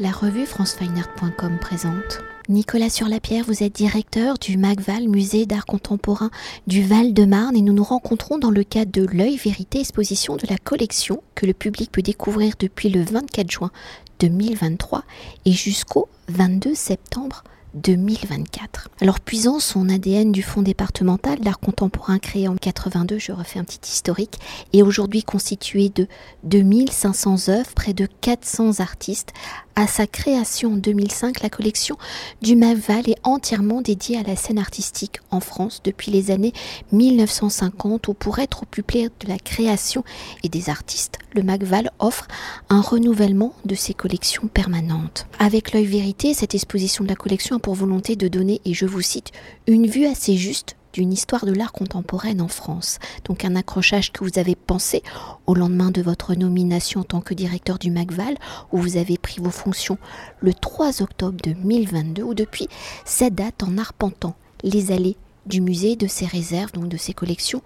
La revue francefineart.com présente. Nicolas Surlapierre, vous êtes directeur du MACVAL, musée d'art contemporain du Val-de-Marne, et nous nous rencontrons dans le cadre de L'œil vérité, exposition de la collection que le public peut découvrir depuis le 24 juin 2023 et jusqu'au 22 septembre 2024. Alors puisant son ADN du fonds départemental d'art contemporain créé en 82, je refais un petit historique, et aujourd'hui constitué de 2500 œuvres, près de 400 artistes à sa création en 2005, la collection du MACVAL est entièrement dédiée à la scène artistique en France depuis les années 1950 où pour être au plus près de la création et des artistes, le MACVAL offre un renouvellement de ses collections permanentes. Avec l'œil vérité, cette exposition de la collection a volonté de donner, et je vous cite, une vue assez juste d'une histoire de l'art contemporaine en France. Donc un accrochage que vous avez pensé au lendemain de votre nomination en tant que directeur du MACVAL, où vous avez pris vos fonctions le 3 octobre 2022, ou depuis cette date en arpentant les allées du musée, de ses réserves, donc de ses collections,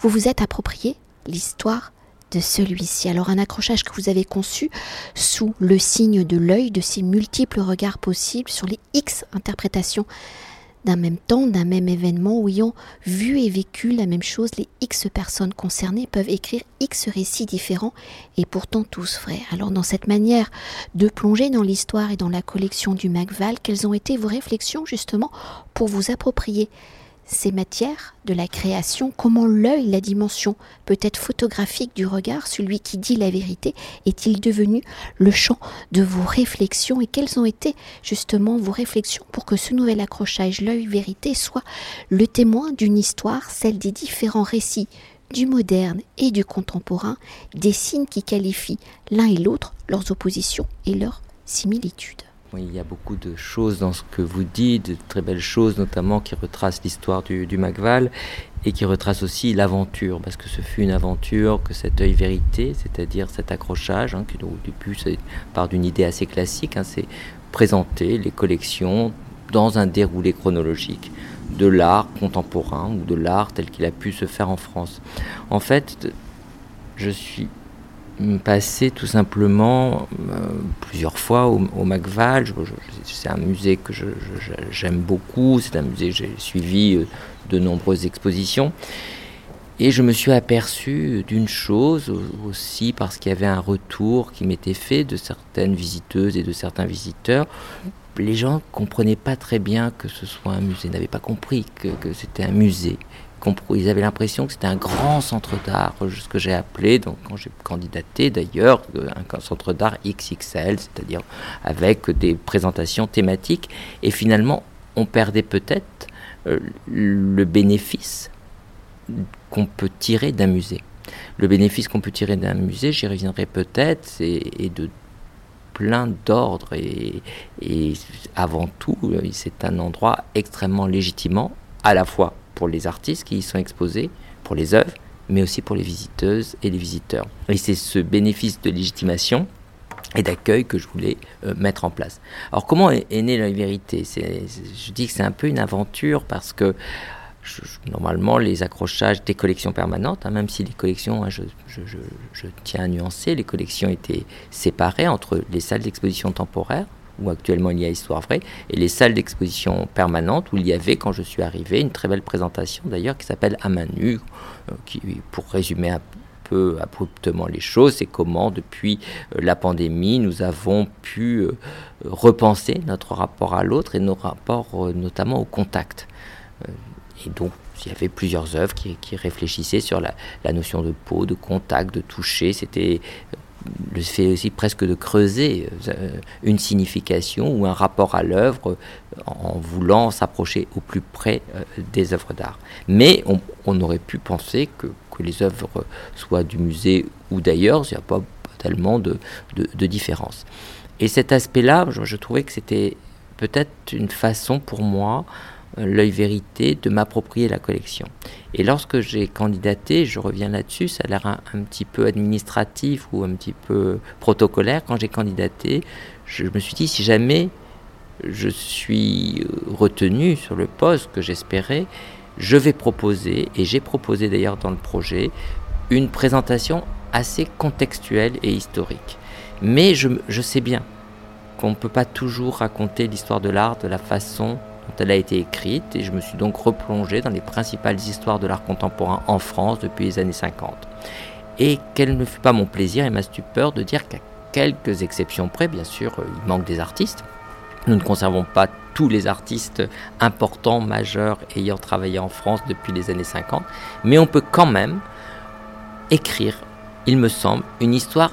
vous vous êtes approprié l'histoire de celui-ci. Alors un accrochage que vous avez conçu sous le signe de l'œil, de ces multiples regards possibles sur les X interprétations d'un même temps, d'un même événement, où ayant vu et vécu la même chose, les X personnes concernées peuvent écrire X récits différents et pourtant tous vrais. Alors dans cette manière de plonger dans l'histoire et dans la collection du Macval, quelles ont été vos réflexions justement pour vous approprier ces matières de la création, comment l'œil, la dimension peut-être photographique du regard, celui qui dit la vérité, est-il devenu le champ de vos réflexions et quelles ont été justement vos réflexions pour que ce nouvel accrochage, l'œil vérité, soit le témoin d'une histoire, celle des différents récits du moderne et du contemporain, des signes qui qualifient l'un et l'autre, leurs oppositions et leurs similitudes il y a beaucoup de choses dans ce que vous dites, de très belles choses notamment qui retracent l'histoire du, du et qui retracent aussi l'aventure, parce que ce fut une aventure que cet œil vérité, c'est-à-dire cet accrochage, hein, qui au début part d'une idée assez classique, hein, c'est présenter les collections dans un déroulé chronologique de l'art contemporain ou de l'art tel qu'il a pu se faire en France. En fait, je suis passé tout simplement euh, plusieurs fois au, au. C'est un musée que j'aime beaucoup, c'est un musée que j'ai suivi euh, de nombreuses expositions. Et je me suis aperçu d'une chose aussi parce qu'il y avait un retour qui m'était fait de certaines visiteuses et de certains visiteurs. Les gens ne comprenaient pas très bien que ce soit un musée, n'avaient pas compris que c'était un musée ils avaient l'impression que c'était un grand centre d'art, ce que j'ai appelé, donc quand j'ai candidaté d'ailleurs, un centre d'art XXL, c'est-à-dire avec des présentations thématiques. Et finalement, on perdait peut-être euh, le bénéfice qu'on peut tirer d'un musée. Le bénéfice qu'on peut tirer d'un musée, j'y reviendrai peut-être, est, de plein d'ordres et, et, avant tout, c'est un endroit extrêmement légitimant, à la fois pour les artistes qui y sont exposés, pour les œuvres, mais aussi pour les visiteuses et les visiteurs. Et c'est ce bénéfice de légitimation et d'accueil que je voulais euh, mettre en place. Alors comment est, née la vérité? Je dis que c'est un peu une aventure parce que normalement les accrochages des collections permanentes, hein, même si les collections, hein, je, je, tiens à nuancer, les collections étaient séparées entre les salles d'exposition temporaires où actuellement il y a Histoire Vraie, et les salles d'exposition permanentes où il y avait, quand je suis arrivé, une très belle présentation d'ailleurs qui s'appelle À main nue, euh, qui, pour résumer un peu abruptement les choses, c'est comment depuis euh, la pandémie nous avons pu euh, repenser notre rapport à l'autre et nos rapports notamment au contact. et donc il y avait plusieurs œuvres qui, réfléchissaient sur la, la, notion de peau, de contact, de toucher. C'était le fait aussi presque de creuser euh, une signification ou un rapport à l'œuvre euh, en voulant s'approcher au plus près euh, des œuvres d'art. Mais on, aurait pu penser que, les œuvres soient du musée ou d'ailleurs, il n'y a pas tellement de, de, différence. Et cet aspect-là, je trouvais que c'était peut-être une façon pour moi l'œil vérité de m'approprier la collection. Et lorsque j'ai candidaté, je reviens là-dessus, ça a l'air un, petit peu administratif ou un petit peu protocolaire. Quand j'ai candidaté, je me suis dit si jamais je suis retenu sur le poste que j'espérais, je vais proposer, et j'ai proposé d'ailleurs dans le projet, une présentation assez contextuelle et historique. Mais je, je sais bien qu'on ne peut pas toujours raconter l'histoire de l'art de la façon dont elle a été écrite et je me suis donc replongé dans les principales histoires de l'art contemporain en France depuis les années 50. Et quel ne fut pas mon plaisir et ma stupeur de dire qu'à quelques exceptions près, bien sûr, euh, il manque des artistes. Nous ne conservons pas tous les artistes importants, majeurs, ayant travaillé en France depuis les années 50, mais on peut quand même écrire, il me semble, une histoire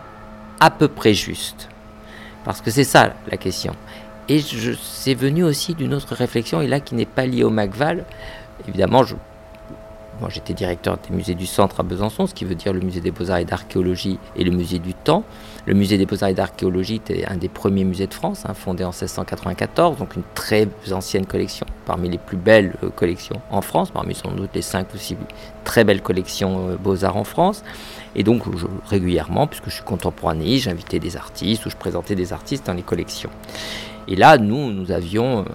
à peu près juste. Parce que c'est ça la question. Et c'est venu aussi d'une autre réflexion, et là qui n'est pas liée au MacVal. Évidemment, moi j'étais directeur des musées du centre à Besançon, ce qui veut dire le musée des beaux-arts et d'archéologie et le musée du temps. Le musée des beaux-arts et d'archéologie était un des premiers musées de France, hein, fondé en 1694, donc une très ancienne collection, parmi les plus belles euh, collections en France, parmi sans doute les cinq ou six très belles collections euh, beaux-arts en France. Et donc régulièrement, puisque je suis contemporanéiste, j'invitais des artistes ou je présentais des artistes dans les collections. Et là, nous, nous avions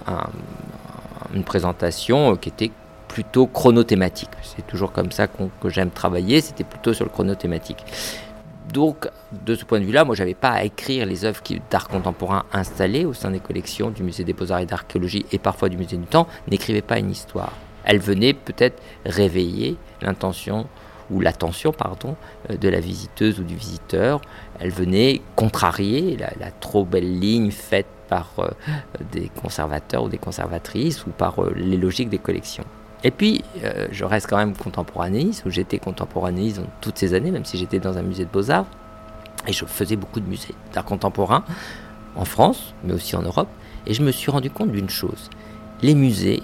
une présentation qui était plutôt chronothématique. C'est toujours comme ça que j'aime travailler, c'était plutôt sur le chronothématique. Donc, de ce point de vue-là, moi, je n'avais pas à écrire les œuvres d'art contemporain installées au sein des collections du Musée des Beaux-Arts et d'Archéologie et parfois du Musée du Temps, n'écrivaient pas une histoire. Elles venaient peut-être réveiller l'intention ou l'attention pardon euh, de la visiteuse ou du visiteur. Elle venait contrarier la, trop belle ligne faite par euh, des conservateurs ou des conservatrices ou par euh, les logiques des collections. Et puis, je reste quand même contemporanéiste, ou j'étais contemporanéiste toutes ces années, même si j'étais dans un musée de beaux-arts. Et je faisais beaucoup de musées d'art contemporain en France, mais aussi en Europe. Et je me suis rendu compte d'une chose. Les musées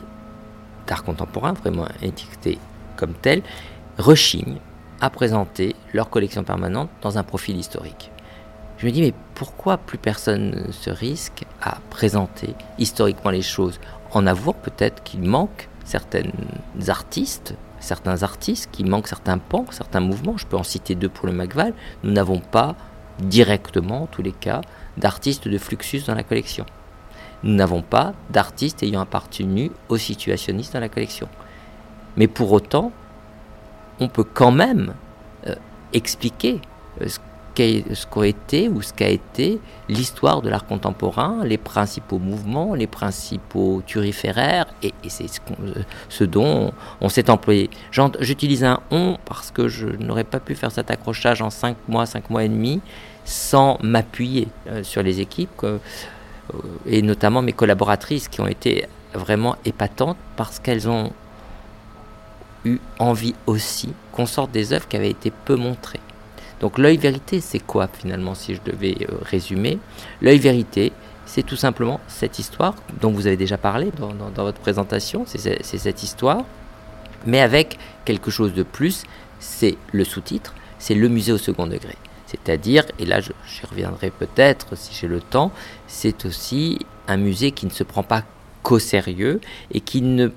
d'art contemporain, vraiment étiquetés comme tels, rechignent à présenter leur collection permanente dans un profil historique. Je me dis, mais pourquoi plus personne ne se risque à présenter historiquement les choses en avouant peut-être qu'il manque certains artistes, certains artistes, qu'il manque certains pans, certains mouvements. Je peux en citer deux pour le Macval. Nous n'avons pas directement, en tous les cas, d'artistes de Fluxus dans la collection. Nous n'avons pas d'artistes ayant appartenu aux situationnistes dans la collection. Mais pour autant, on peut quand même euh, expliquer euh, qu'a été ou ce qu'a été l'histoire de l'art contemporain, les principaux mouvements, les principaux turiféraires, et, c'est ce, dont on, s'est employé. J'utilise un on parce que je n'aurais pas pu faire cet accrochage en 5 mois, 5 mois et demi, sans m'appuyer euh, sur les équipes, et notamment mes collaboratrices qui ont été vraiment épatantes parce qu'elles ont eu envie aussi qu'on sorte des œuvres qui avaient été peu montrées. Donc l'œil vérité, c'est quoi finalement si je devais euh, résumer? L'œil vérité, c'est tout simplement cette histoire dont vous avez déjà parlé dans, votre présentation, c'est cette histoire, mais avec quelque chose de plus, c'est le sous-titre, c'est le musée au second degré. C'est-à-dire, et là j'y reviendrai peut-être si j'ai le temps, c'est aussi un musée qui ne se prend pas qu'au sérieux et qui ne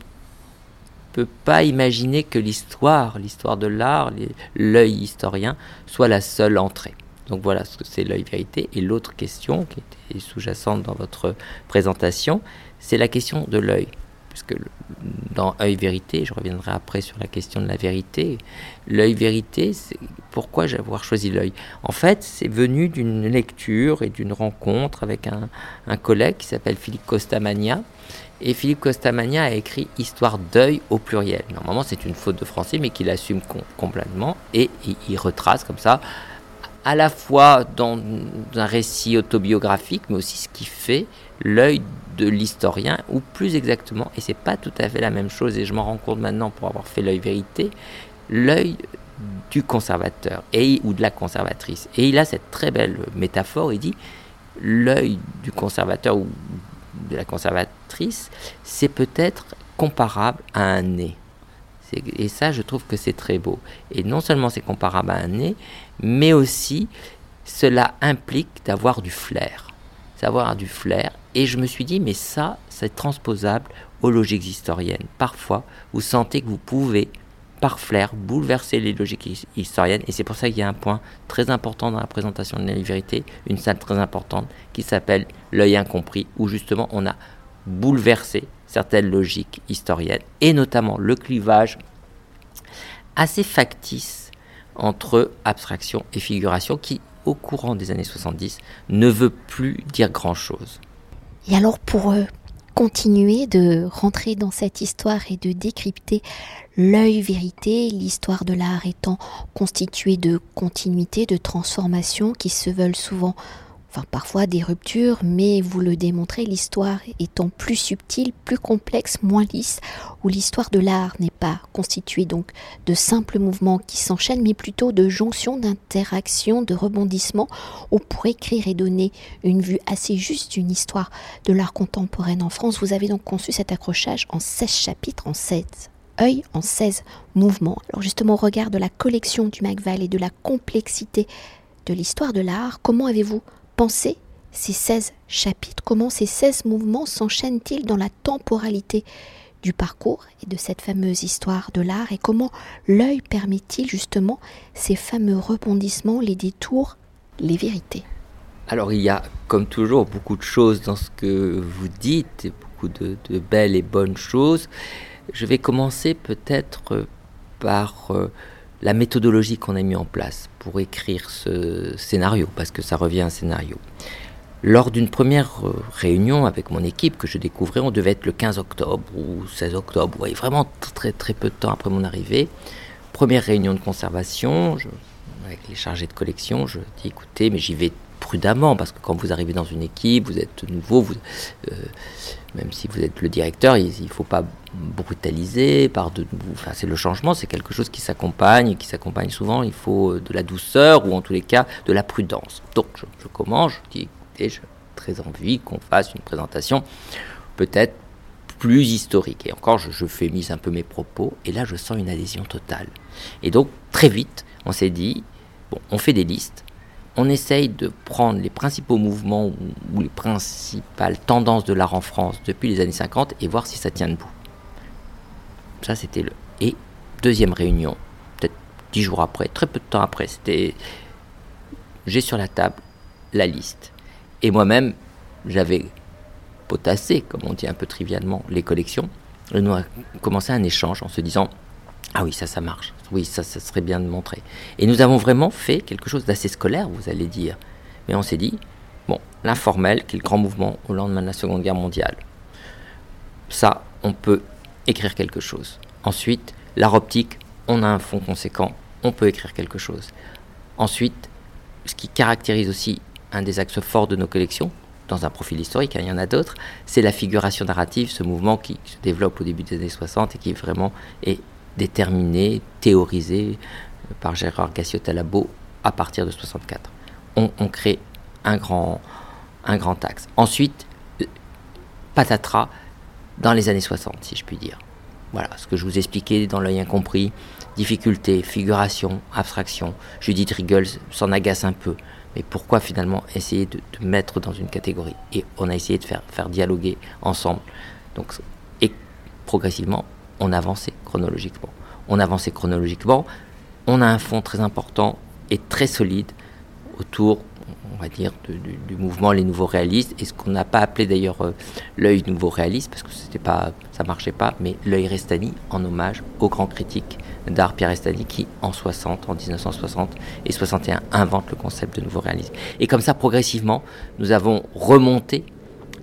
peut pas imaginer que l'histoire, l'histoire de l'art, l'œil historien, soit la seule entrée. Donc voilà ce que c'est l'œil vérité. Et l'autre question qui était sous-jacente dans votre présentation, c'est la question de l'œil. Puisque dans œil vérité, je reviendrai après sur la question de la vérité, l'œil vérité, pourquoi j'ai choisi l'œil? En fait, c'est venu d'une lecture et d'une rencontre avec un, un collègue qui s'appelle Philippe Costamagna, et Philippe Costamagna a écrit Histoire d'œil au pluriel. Normalement, c'est une faute de français, mais qu'il assume complètement. Et il, retrace comme ça, à la fois dans un récit autobiographique, mais aussi ce qui fait l'œil de l'historien, ou plus exactement, et c'est pas tout à fait la même chose, et je m'en rends compte maintenant pour avoir fait l'œil vérité, l'œil du conservateur et, ou de la conservatrice. Et il a cette très belle métaphore, il dit l'œil du conservateur ou de la conservatrice, c'est peut-être comparable à un nez. Et ça, je trouve que c'est très beau. Et non seulement c'est comparable à un nez, mais aussi cela implique d'avoir du flair. Du flair. Et je me suis dit, mais ça, c'est transposable aux logiques historiennes. Parfois, vous sentez que vous pouvez par flair, bouleverser les logiques historiennes. Et c'est pour ça qu'il y a un point très important dans la présentation de la vérité, une salle très importante qui s'appelle l'œil incompris, où justement on a bouleversé certaines logiques historiennes, et notamment le clivage assez factice entre abstraction et figuration qui, au courant des années 70, ne veut plus dire grand-chose. Et alors pour euh, continuer de rentrer dans cette histoire et de décrypter l'œil vérité, l'histoire de l'art étant constituée de continuité, de transformations qui se veulent souvent parfois des ruptures, mais vous le démontrez, l'histoire étant plus subtile, plus complexe, moins lisse, où l'histoire de l'art n'est pas constituée donc de simples mouvements qui s'enchaînent, mais plutôt de jonctions, d'interactions, de rebondissements, où pour écrire et donner une vue assez juste d'une histoire de l'art contemporain en France, vous avez donc conçu cet accrochage en 16 chapitres, en 16 œil en 16 mouvements. Alors justement, au regard de la collection du Macval et de la complexité de l'histoire de l'art, comment avez-vous Pensez ces 16 chapitres, comment ces 16 mouvements s'enchaînent-ils dans la temporalité du parcours et de cette fameuse histoire de l'art et comment l'œil permet-il justement ces fameux rebondissements, les détours, les vérités? Alors il y a comme toujours beaucoup de choses dans ce que vous dites, beaucoup de, belles et bonnes choses. Je vais commencer peut-être par... Euh, la méthodologie qu'on a mis en place pour écrire ce scénario, parce que ça revient à un scénario. Lors d'une première euh, réunion avec mon équipe que je découvrais, on devait être le 15 octobre ou 16 octobre, ouais, vraiment très très peu de temps après mon arrivée. Première réunion de conservation, avec les chargés de collection, je dis écoutez, mais j'y vais prudemment, parce que quand vous arrivez dans une équipe, vous êtes nouveau, euh, même si vous êtes le directeur, il ne faut pas brutaliser. Par de, enfin, c'est le changement, c'est quelque chose qui s'accompagne, qui s'accompagne souvent. Il faut euh, de la douceur ou en tous les cas de la prudence. Donc je, commence, je dis écoutez, j'ai très envie qu'on fasse une présentation peut-être plus historique. Et encore, je, je fais mise un peu mes propos, et là je sens une adhésion totale. Et donc très vite, on s'est dit bon, on fait des listes on essaye de prendre les principaux mouvements ou, les principales tendances de l'art en France depuis les années 50 et voir si ça tient debout. Ça, c'était le. Et deuxième réunion, peut-être dix jours après, très peu de temps après, c'était. J'ai sur la table la liste. Et moi-même, j'avais potassé, comme on dit un peu trivialement, les collections. Nous avons commencé un échange en se disant ah oui, ça, ça marche. Oui, ça, ça serait bien de montrer. Et nous avons vraiment fait quelque chose d'assez scolaire, vous allez dire. Mais on s'est dit, bon, l'informel, qui est le grand mouvement au lendemain de la Seconde Guerre mondiale, ça, on peut écrire quelque chose. Ensuite, l'art optique, on a un fond conséquent, on peut écrire quelque chose. Ensuite, ce qui caractérise aussi un des axes forts de nos collections, dans un profil historique, hein, il y en a d'autres, c'est la figuration narrative, ce mouvement qui se développe au début des années 60 et qui vraiment est déterminé, théorisé par Gérard Gassiot-Talabo à partir de 64. On, crée un grand, un grand axe. Ensuite, patatras dans les années 60, si je puis dire. Voilà, ce que je vous expliquais dans l'œil incompris, difficulté, figuration, abstraction. Judith Riggles s'en agace un peu. Mais pourquoi finalement essayer de, mettre dans une catégorie? Et on a essayé de faire, faire dialoguer ensemble. Donc, et progressivement, on avançait chronologiquement. On avançait chronologiquement. On a un fond très important et très solide autour, on va dire, du, mouvement Les Nouveaux Réalistes, et ce qu'on n'a pas appelé d'ailleurs euh, l'œil nouveau réaliste, parce que c'était pas, ça marchait pas, mais l'œil Restani, en hommage au grand critique d'art Pierre Restani, qui en 60, en 1960 et 61 invente le concept de nouveau réalisme. Et comme ça, progressivement, nous avons remonté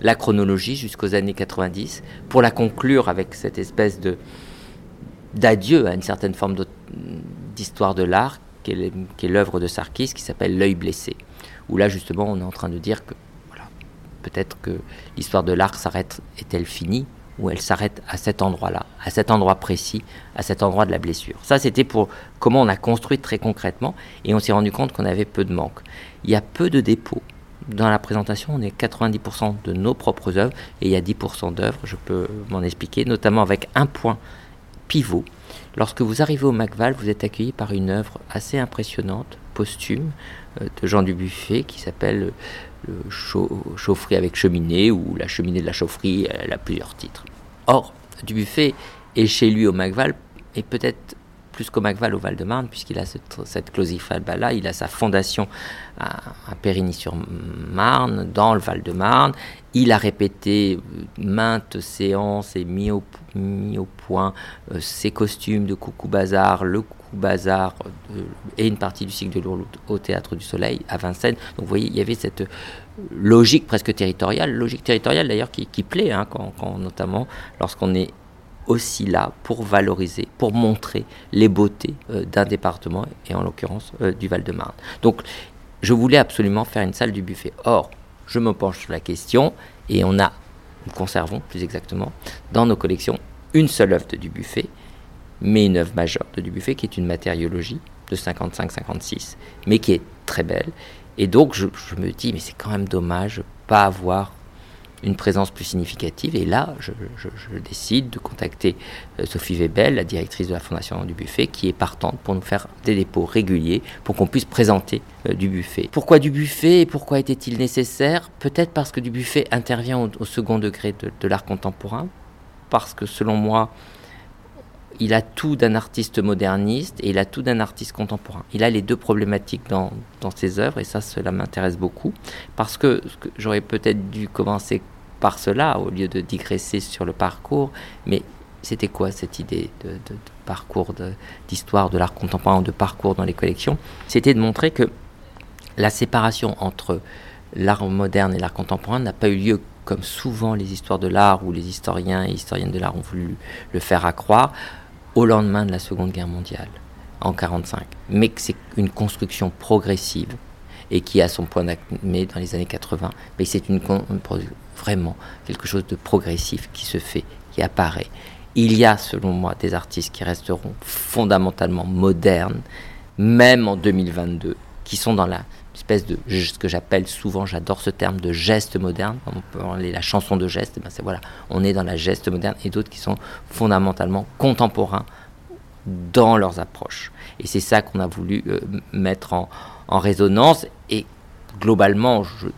la chronologie jusqu'aux années 90 pour la conclure avec cette espèce de d'adieu à une certaine forme d'histoire de l'art qui est l'œuvre de Sarkis qui s'appelle L'œil blessé où là justement on est en train de dire que voilà, peut-être que l'histoire de l'art s'arrête est-elle finie ou elle s'arrête à cet endroit-là, à cet endroit précis, à cet endroit de la blessure. Ça, c'était pour comment on a construit très concrètement, et on s'est rendu compte qu'on avait peu de manques. Il y a peu de dépôts dans la présentation, on est 90% de nos propres œuvres et il y a 10% d'œuvres, je peux m'en expliquer, notamment avec un point pivot. Lorsque vous arrivez au Macval, vous êtes accueilli par une œuvre assez impressionnante, posthume, euh, de Jean Dubuffet qui s'appelle le Chaufferie avec cheminée ou La cheminée de la chaufferie, elle a plusieurs titres. Or, Dubuffet est chez lui au Macval et peut-être plus qu'au Macval au Val-de-Marne, puisqu'il a cette, cette là il a sa fondation à, Périgny-sur-Marne, dans le Val-de-Marne. Il a répété euh, maintes séances et mis au, point euh, ses costumes de Coucou Bazar, le Coucou Bazar euh, et une partie du cycle de Lourdes au Théâtre du Soleil à Vincennes. Donc vous voyez, il y avait cette logique presque territoriale, logique territoriale d'ailleurs qui, plaît, hein, notamment lorsqu'on est aussi là pour valoriser, pour montrer les beautés euh, d'un département et en l'occurrence euh, du Val-de-Marne. Donc je voulais absolument faire une salle du buffet. Or, je me penche sur la question et on a, nous conservons plus exactement, dans nos collections une seule œuvre de Dubuffet, mais une œuvre majeure de Dubuffet qui est une matériologie de 55-56, mais qui est très belle. Et donc je, je me dis, mais c'est quand même dommage pas avoir une présence plus significative. Et là, je, décide de contacter euh, Sophie Webel, la directrice de la Fondation du Buffet, qui est partante pour nous faire des dépôts réguliers pour qu'on puisse présenter euh, du buffet. Pourquoi du buffet et pourquoi était-il nécessaire? Peut-être parce que du buffet intervient au, second degré de, l'art contemporain, parce que selon moi, il a tout d'un artiste moderniste et il a tout d'un artiste contemporain. Il a les deux problématiques dans, dans ses œuvres et ça, cela m'intéresse beaucoup parce que j'aurais peut-être dû commencer par cela au lieu de digresser sur le parcours. Mais c'était quoi cette idée de, parcours d'histoire de, l'art contemporain de parcours dans les collections? C'était de montrer que la séparation entre l'art moderne et l'art contemporain n'a pas eu lieu comme souvent les histoires de l'art ou les historiens et historiennes de l'art ont voulu le faire accroire au lendemain de la Seconde Guerre mondiale en 1945, mais que c'est une construction progressive et qui a son point d'acmé dans les années 80. Mais c'est vraiment quelque chose de progressif qui se fait, qui apparaît. Il y a, selon moi, des artistes qui resteront fondamentalement modernes, même en 2022, qui sont dans la espèce de ce que j'appelle souvent, j'adore ce terme de geste moderne. On peut parler la chanson de geste. Ben c'est voilà, on est dans la geste moderne et d'autres qui sont fondamentalement contemporains dans leurs approches. Et c'est ça qu'on a voulu euh, mettre en, en résonance. Globalement, je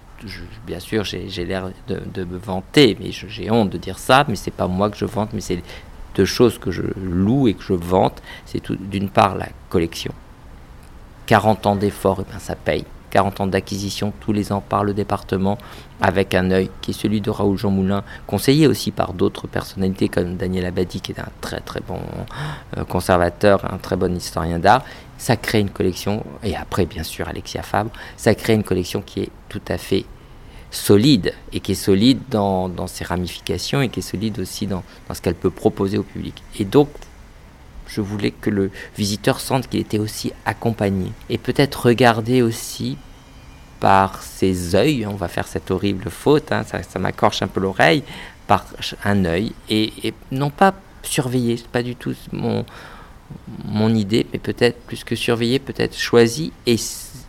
bien sûr, j'ai l'air de, me vanter, mais j'ai honte de dire ça, mais c'est pas moi que je vante, mais c'est deux choses que je loue et que je vante. C'est d'une part la collection. 40 ans d'efforts, et eh ben ça paye. 40 ans d'acquisition tous les ans par le département, avec un œil qui est celui de Raoul Jean Moulin, conseillé aussi par d'autres personnalités comme Daniel Abadi, qui est un très très bon euh, conservateur, un très bon historien d'art. Ça crée une collection, et après bien sûr Alexia Fabre, ça crée une collection qui est tout à fait solide et qui est solide dans, ses ramifications et qui est solide aussi dans, ce qu'elle peut proposer au public. Et donc, je voulais que le visiteur sente qu'il était aussi accompagné et peut-être regardé aussi par ses œils, on va faire cette horrible faute, hein, ça, m'accorche un peu l'oreille, par un œil et, non pas surveiller, c'est pas du tout mon, mon idée, mais peut-être plus que surveiller, peut-être choisi et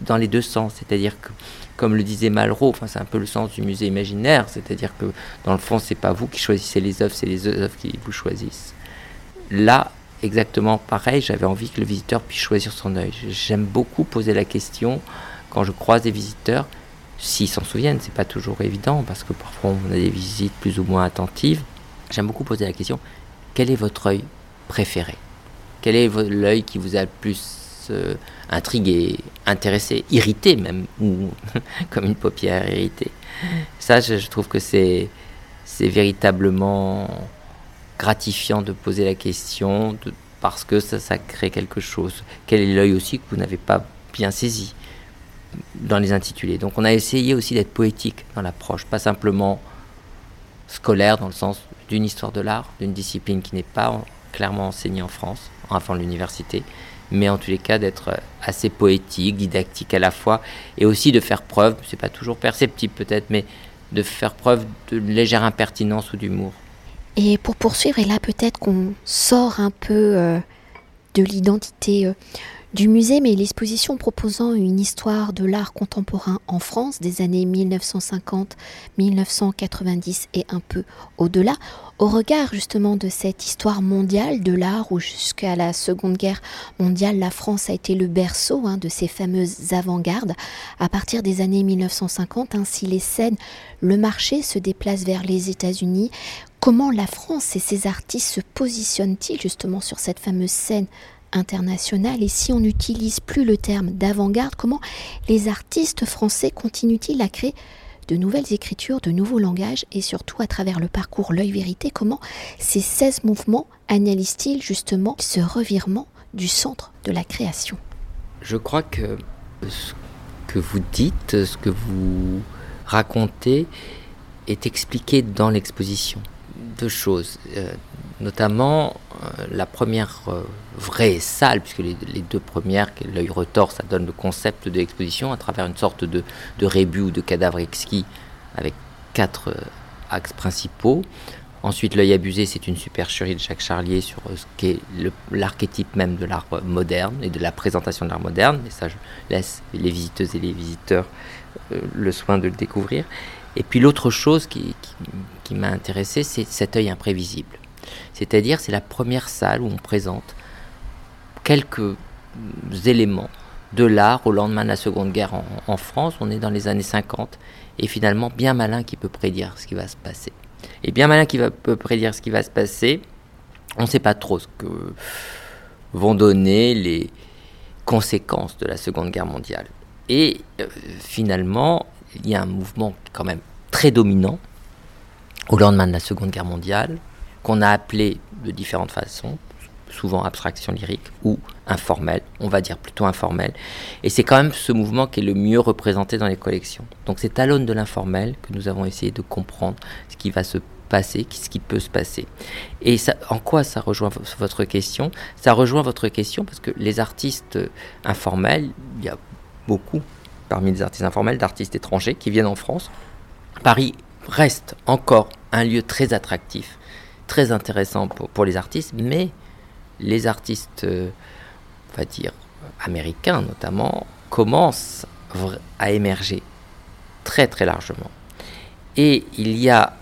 dans les deux sens, c'est-à-dire que comme le disait Malraux, enfin, c'est un peu le sens du musée imaginaire, c'est-à-dire que dans le fond, c'est pas vous qui choisissez les œuvres, c'est les œuvres qui vous choisissent. Là, exactement pareil, j'avais envie que le visiteur puisse choisir son œil. J'aime beaucoup poser la question quand je croise des visiteurs, s'ils s'en souviennent, c'est pas toujours évident parce que parfois on a des visites plus ou moins attentives. J'aime beaucoup poser la question quel est votre œil préféré? Quel est l'œil qui vous a le plus euh, intrigué, intéressé, irrité même, ou comme une paupière irritée? Ça, je, trouve que c'est véritablement gratifiant de poser la question parce que ça crée quelque chose. Quel est l'œil aussi que vous n'avez pas bien saisi? Dans les intitulés. Donc on a essayé aussi d'être poétique dans l'approche, pas simplement scolaire dans le sens d'une histoire de l'art, d'une discipline qui n'est pas clairement enseignée en France, avant l'université, mais en tous les cas d'être assez poétique, didactique à la fois, et aussi de faire preuve, c'est pas toujours perceptible peut-être, mais de faire preuve de légère impertinence ou d'humour. Et pour poursuivre, et là peut-être qu'on sort un peu euh, de l'identité euh, du musée, mais l'exposition proposant une histoire de l'art contemporain en France des années 1950, 1990 et un peu au-delà, au regard justement de cette histoire mondiale de l'art où jusqu'à la Seconde Guerre mondiale, la France a été le berceau hein, de ces fameuses avant-gardes. À partir des années 1950, ainsi les scènes, le marché se déplace vers les États-Unis. Comment la France et ses artistes se positionnent-ils justement sur cette fameuse scène internationale et si on n'utilise plus le terme d'avant-garde, comment les artistes français continuent-ils à créer de nouvelles écritures, de nouveaux langages et surtout à travers le parcours L'œil vérité, comment ces 16 mouvements analysent-ils justement ce revirement du centre de la création? Je crois que ce que vous dites, ce que vous raconté est expliqué dans l'exposition. Deux choses, euh, notamment la première euh, vraie salle, puisque les, deux premières, l'œil retors, ça donne le concept de l'exposition à travers une sorte de, de rébut ou de cadavre exquis avec quatre axes principaux. Ensuite, l'œil abusé, c'est une supercherie de Jacques Charlier sur ce qu'est l'archétype même de l'art moderne et de la présentation de l'art moderne. Et ça, je laisse les visiteuses et les visiteurs le soin de le découvrir. Et puis l'autre chose qui, m'a intéressé, c'est cet œil imprévisible. C'est-à-dire, c'est la première salle où on présente quelques éléments de l'art au lendemain de la Seconde Guerre en, France. On est dans les années 50 et finalement bien malin qui peut prédire ce qui va se passer. Et bien malin qui peut prédire ce qui va se passer, on ne sait pas trop ce que vont donner les conséquences de la Seconde Guerre mondiale. Et euh, finalement, il y a un mouvement quand même très dominant au lendemain de la Seconde Guerre mondiale, qu'on a appelé de différentes façons, souvent abstraction lyrique ou informelle, on va dire plutôt informelle. Et c'est quand même ce mouvement qui est le mieux représenté dans les collections. Donc c'est à l'aune de l'informel que nous avons essayé de comprendre ce qui va se passer, ce qui peut se passer. Et ça, en quoi ça rejoint votre question? Ça rejoint votre question parce que les artistes informels, il y a beaucoup parmi les artistes informels d'artistes étrangers qui viennent en France. Paris reste encore un lieu très attractif, très intéressant pour, les artistes, mais les artistes, euh, on va dire, américains notamment, commencent à émerger très très largement. Et il y a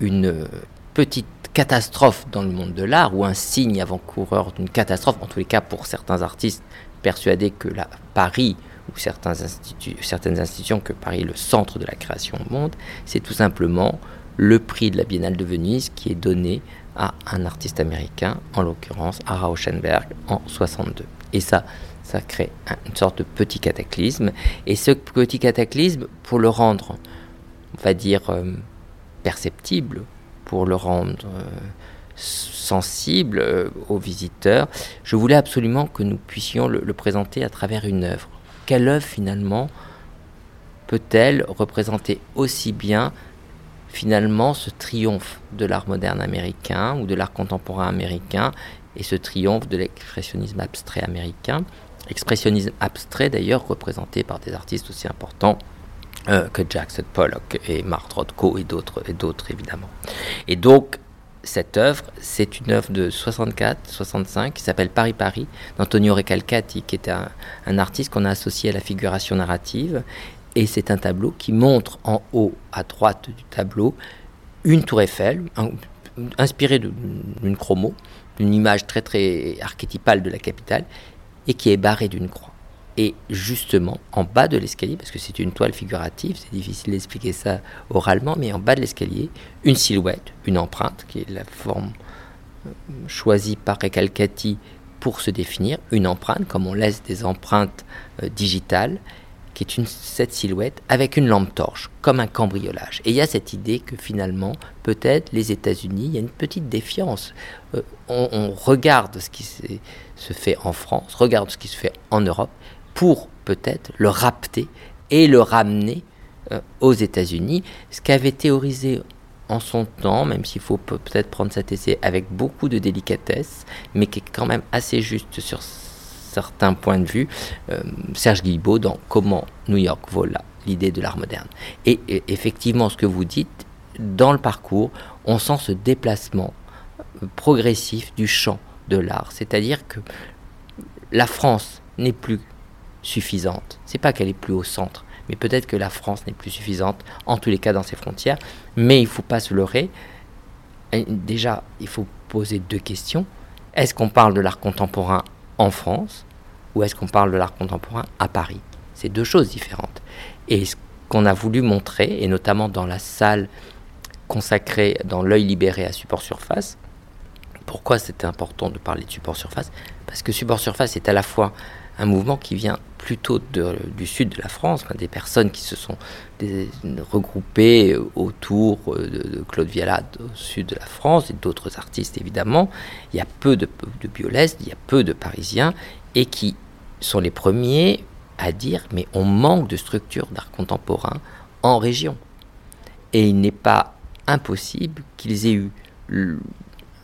une petite catastrophe dans le monde de l'art, ou un signe avant-coureur d'une catastrophe, en tous les cas pour certains artistes persuadés que la, Paris ou certaines institutions que Paris est le centre de la création au monde, c'est tout simplement le prix de la Biennale de Venise qui est donné à un artiste américain, en l'occurrence à Rauschenberg en 62. Et ça, ça crée une sorte de petit cataclysme. Et ce petit cataclysme, pour le rendre, on va dire, euh, perceptible, pour le rendre euh, sensible euh, aux visiteurs, je voulais absolument que nous puissions le présenter à travers une œuvre quelle œuvre finalement peut-elle représenter aussi bien finalement ce triomphe de l'art moderne américain ou de l'art contemporain américain et ce triomphe de l'expressionnisme abstrait américain. Expressionnisme abstrait d'ailleurs représenté par des artistes aussi importants euh, que Jackson Pollock et Mark Rothko et d'autres, et d'autres évidemment. Et donc cette œuvre, c'est une œuvre de 64-65 qui s'appelle Paris Paris d'Antonio Recalcati, qui est un, artiste qu'on a associé à la figuration narrative. Et c'est un tableau qui montre en haut à droite du tableau une tour Eiffel, inspirée d'une chromo, d'une image très très archétypale de la capitale, et qui est barrée d'une croix. Et justement, en bas de l'escalier, parce que c'est une toile figurative, c'est difficile d'expliquer ça oralement, mais en bas de l'escalier, une silhouette, une empreinte, qui est la forme euh, choisie par Recalcati pour se définir, une empreinte, comme on laisse des empreintes euh, digitales, qui est une, cette silhouette avec une lampe torche, comme un cambriolage. Et il y a cette idée que finalement, peut-être les États-Unis, il y a une petite défiance. Euh, on, regarde ce qui se fait en France, regarde ce qui se fait en Europe, pour peut-être le rapter et le ramener euh, aux États-Unis, ce qu'avait théorisé en son temps, même s'il faut peut-être prendre cet essai avec beaucoup de délicatesse, mais qui est quand même assez juste sur certains points de vue, euh, Serge Guilbeault dans Comment New York vola l'idée de l'art moderne. Et, et, effectivement, ce que vous dites, dans le parcours, on sent ce déplacement euh, progressif du champ de l'art, c'est-à-dire que la France n'est plus suffisante. C'est pas qu'elle est plus au centre, mais peut-être que la France n'est plus suffisante, en tous les cas dans ses frontières. Mais il faut pas se leurrer. déjà, il faut poser deux questions. Est-ce qu'on parle de l'art contemporain en France ou est-ce qu'on parle de l'art contemporain à Paris? C'est deux choses différentes. Et ce qu'on a voulu montrer, et notamment dans la salle consacrée dans l'œil libéré à support surface, pourquoi c'était important de parler de support surface? Parce que support surface est à la fois un mouvement qui vient plutôt du sud de la France, des personnes qui se sont regroupées autour euh, de, Claude Vialat au sud de la France et d'autres artistes évidemment. Il y a peu de, de il y a peu de Parisiens et qui sont les premiers à dire mais on manque de structures d'art contemporain en région. Et il n'est pas impossible qu'ils aient eu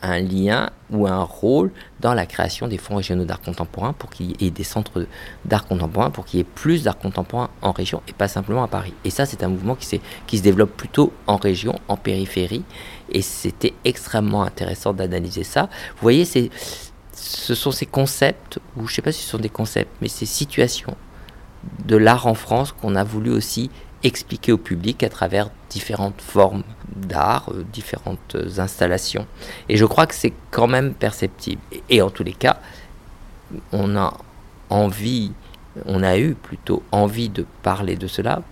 un lien ou un rôle dans la création des fonds régionaux d'art contemporain pour qu'il y ait des centres d'art contemporain, pour qu'il y ait plus d'art contemporain en région et pas simplement à Paris. Et ça, c'est un mouvement qui, se développe plutôt en région, en périphérie. Et c'était extrêmement intéressant d'analyser ça. Vous voyez, ce sont ces concepts, ou je ne sais pas si ce sont des concepts, mais ces situations de l'art en France qu'on a voulu aussi expliquer au public à travers différentes formes d'art, euh, différentes installations. Et je crois que c'est quand même perceptible. Et, en tous les cas, on a envie, on a eu plutôt envie de parler de cela,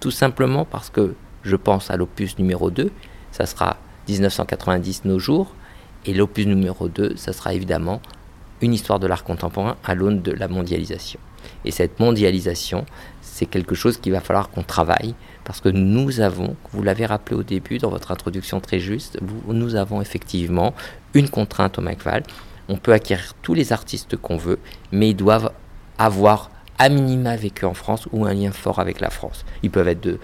tout simplement parce que je pense à l'opus numéro 2, ça sera 1990 nos jours, et l'opus numéro 2, ça sera évidemment une histoire de l'art contemporain à l'aune de la mondialisation. Et cette mondialisation, c'est quelque chose qu'il va falloir qu'on travaille parce que nous avons, vous l'avez rappelé au début dans votre introduction très juste, nous avons effectivement une contrainte au McVal. On peut acquérir tous les artistes qu'on veut, mais ils doivent avoir à minima vécu en France ou un lien fort avec la France. Ils peuvent être de,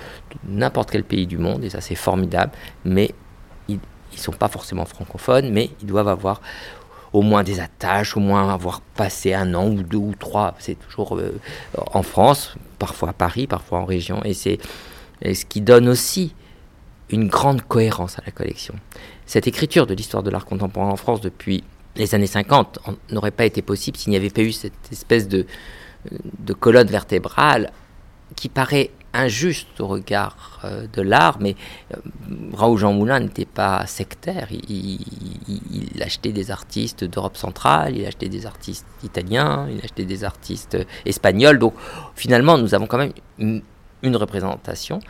n'importe quel pays du monde et ça c'est formidable, mais ils ne sont pas forcément francophones, mais ils doivent avoir au moins des attaches, au moins avoir passé un an ou deux ou trois. C'est toujours euh, en France, parfois à Paris, parfois en région. Et c'est ce qui donne aussi une grande cohérence à la collection. Cette écriture de l'histoire de l'art contemporain en France depuis les années 50 n'aurait pas été possible s'il n'y avait pas eu cette espèce de, de colonne vertébrale qui paraît injuste au regard euh, de l'art, mais euh, Raoul Jean Moulin n'était pas sectaire. Il, achetait des artistes d'Europe centrale, il achetait des artistes italiens, il achetait des artistes espagnols. Donc finalement, nous avons quand même une, représentation,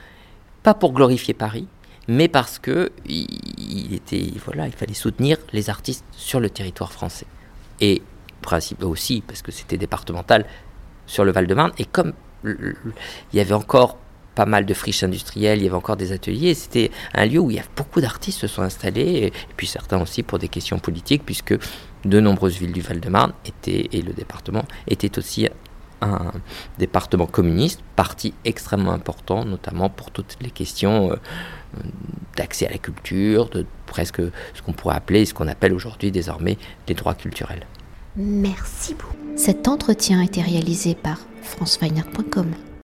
pas pour glorifier Paris, mais parce que il, était voilà, il fallait soutenir les artistes sur le territoire français. Et principe aussi parce que c'était départemental sur le Val-de-Marne. Et comme il y avait encore pas mal de friches industrielles, il y avait encore des ateliers. C'était un lieu où il y a beaucoup d'artistes se sont installés, et, puis certains aussi pour des questions politiques, puisque de nombreuses villes du Val-de-Marne étaient, et le département étaient aussi un département communiste, parti extrêmement important, notamment pour toutes les questions euh, d'accès à la culture, de presque ce qu'on pourrait appeler, ce qu'on appelle aujourd'hui désormais les droits culturels. Merci beaucoup. Cet entretien a été réalisé par franceweiner.com.